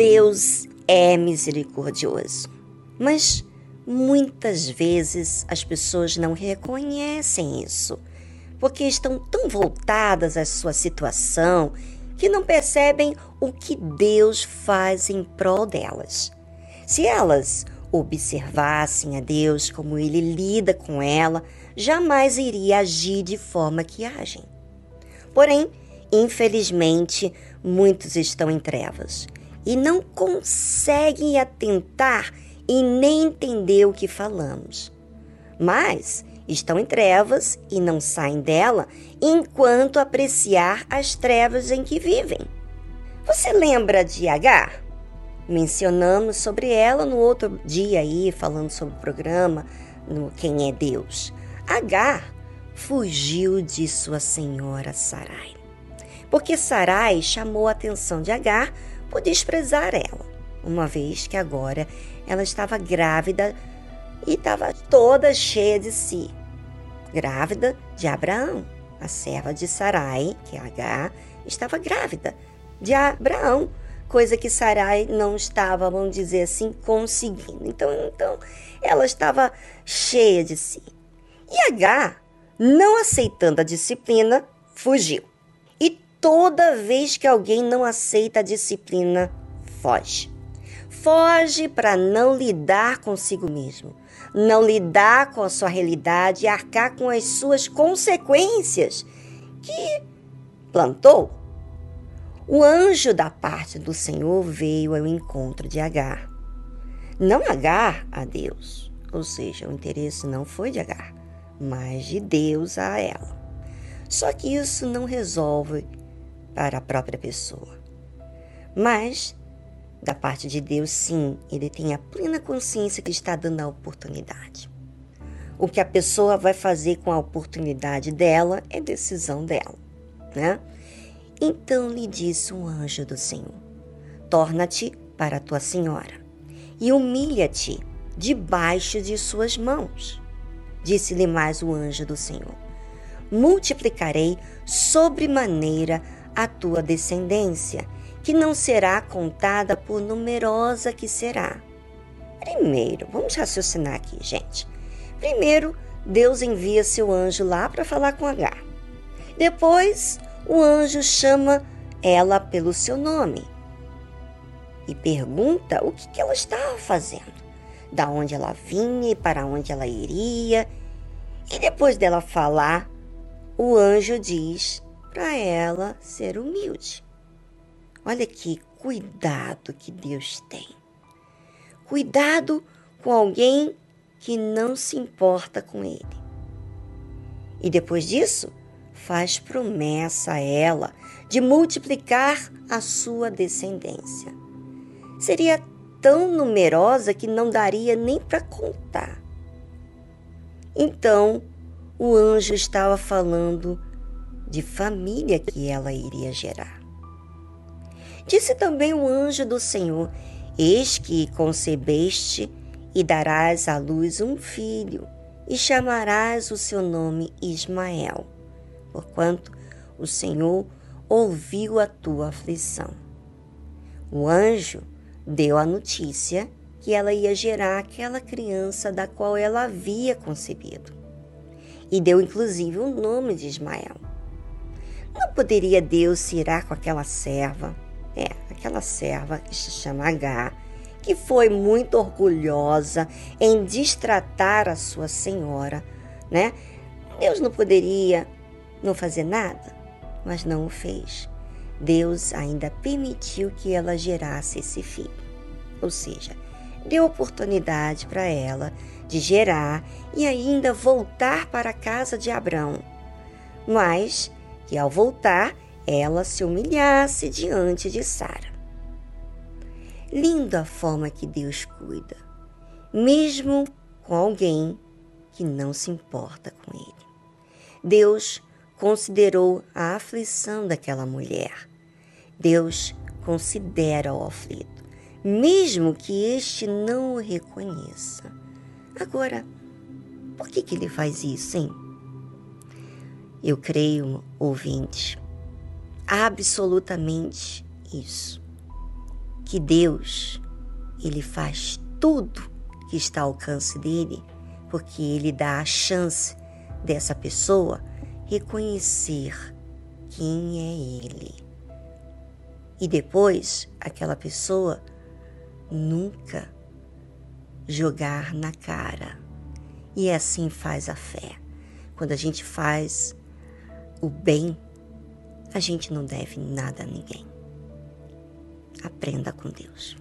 Deus é misericordioso, mas muitas vezes as pessoas não reconhecem isso, porque estão tão voltadas à sua situação que não percebem o que Deus faz em prol delas. Se elas observassem a Deus como ele lida com ela, jamais iria agir de forma que agem. Porém, infelizmente, muitos estão em trevas e não conseguem atentar e nem entender o que falamos. Mas estão em trevas e não saem dela enquanto apreciar as trevas em que vivem. Você lembra de Agar? Mencionamos sobre ela no outro dia aí, falando sobre o programa no Quem é Deus. Agar fugiu de sua senhora Sarai. Porque Sarai chamou a atenção de Agar por desprezar ela, uma vez que agora ela estava grávida e estava toda cheia de si. Grávida de Abraão, a serva de Sarai, que é H, estava grávida de Abraão, coisa que Sarai não estava, vamos dizer assim, conseguindo. Então, então ela estava cheia de si. E H, não aceitando a disciplina, fugiu toda vez que alguém não aceita a disciplina, foge. Foge para não lidar consigo mesmo, não lidar com a sua realidade e arcar com as suas consequências que plantou. O anjo da parte do Senhor veio ao encontro de Agar. Não Agar a Deus, ou seja, o interesse não foi de Agar, mas de Deus a ela. Só que isso não resolve para a própria pessoa. Mas, da parte de Deus, sim, ele tem a plena consciência que está dando a oportunidade. O que a pessoa vai fazer com a oportunidade dela é decisão dela, né? Então lhe disse um anjo do Senhor: Torna-te para a tua senhora e humilha-te debaixo de suas mãos. Disse-lhe mais o anjo do Senhor: Multiplicarei sobremaneira a tua descendência, que não será contada por numerosa que será. Primeiro, vamos raciocinar aqui, gente. Primeiro, Deus envia seu anjo lá para falar com Agar. Depois, o anjo chama ela pelo seu nome e pergunta o que, que ela estava fazendo, da onde ela vinha e para onde ela iria. E depois dela falar, o anjo diz para ela ser humilde. Olha que cuidado que Deus tem. Cuidado com alguém que não se importa com ele. E depois disso, faz promessa a ela de multiplicar a sua descendência. Seria tão numerosa que não daria nem para contar. Então, o anjo estava falando de família que ela iria gerar. Disse também o anjo do Senhor: Eis que concebeste e darás à luz um filho, e chamarás o seu nome Ismael, porquanto o Senhor ouviu a tua aflição. O anjo deu a notícia que ela ia gerar aquela criança da qual ela havia concebido. E deu inclusive o nome de Ismael. Não poderia Deus se irar com aquela serva, é, aquela serva que se chama H, que foi muito orgulhosa em destratar a sua senhora, né? Deus não poderia não fazer nada, mas não o fez. Deus ainda permitiu que ela gerasse esse filho. Ou seja, deu oportunidade para ela de gerar e ainda voltar para a casa de Abraão. Mas que ao voltar, ela se humilhasse diante de Sara. Linda a forma que Deus cuida, mesmo com alguém que não se importa com ele. Deus considerou a aflição daquela mulher. Deus considera o aflito, mesmo que este não o reconheça. Agora, por que, que ele faz isso, hein? Eu creio, ouvinte, absolutamente isso. Que Deus, ele faz tudo que está ao alcance dele, porque ele dá a chance dessa pessoa reconhecer quem é ele. E depois aquela pessoa nunca jogar na cara. E assim faz a fé. Quando a gente faz o bem, a gente não deve nada a ninguém. Aprenda com Deus.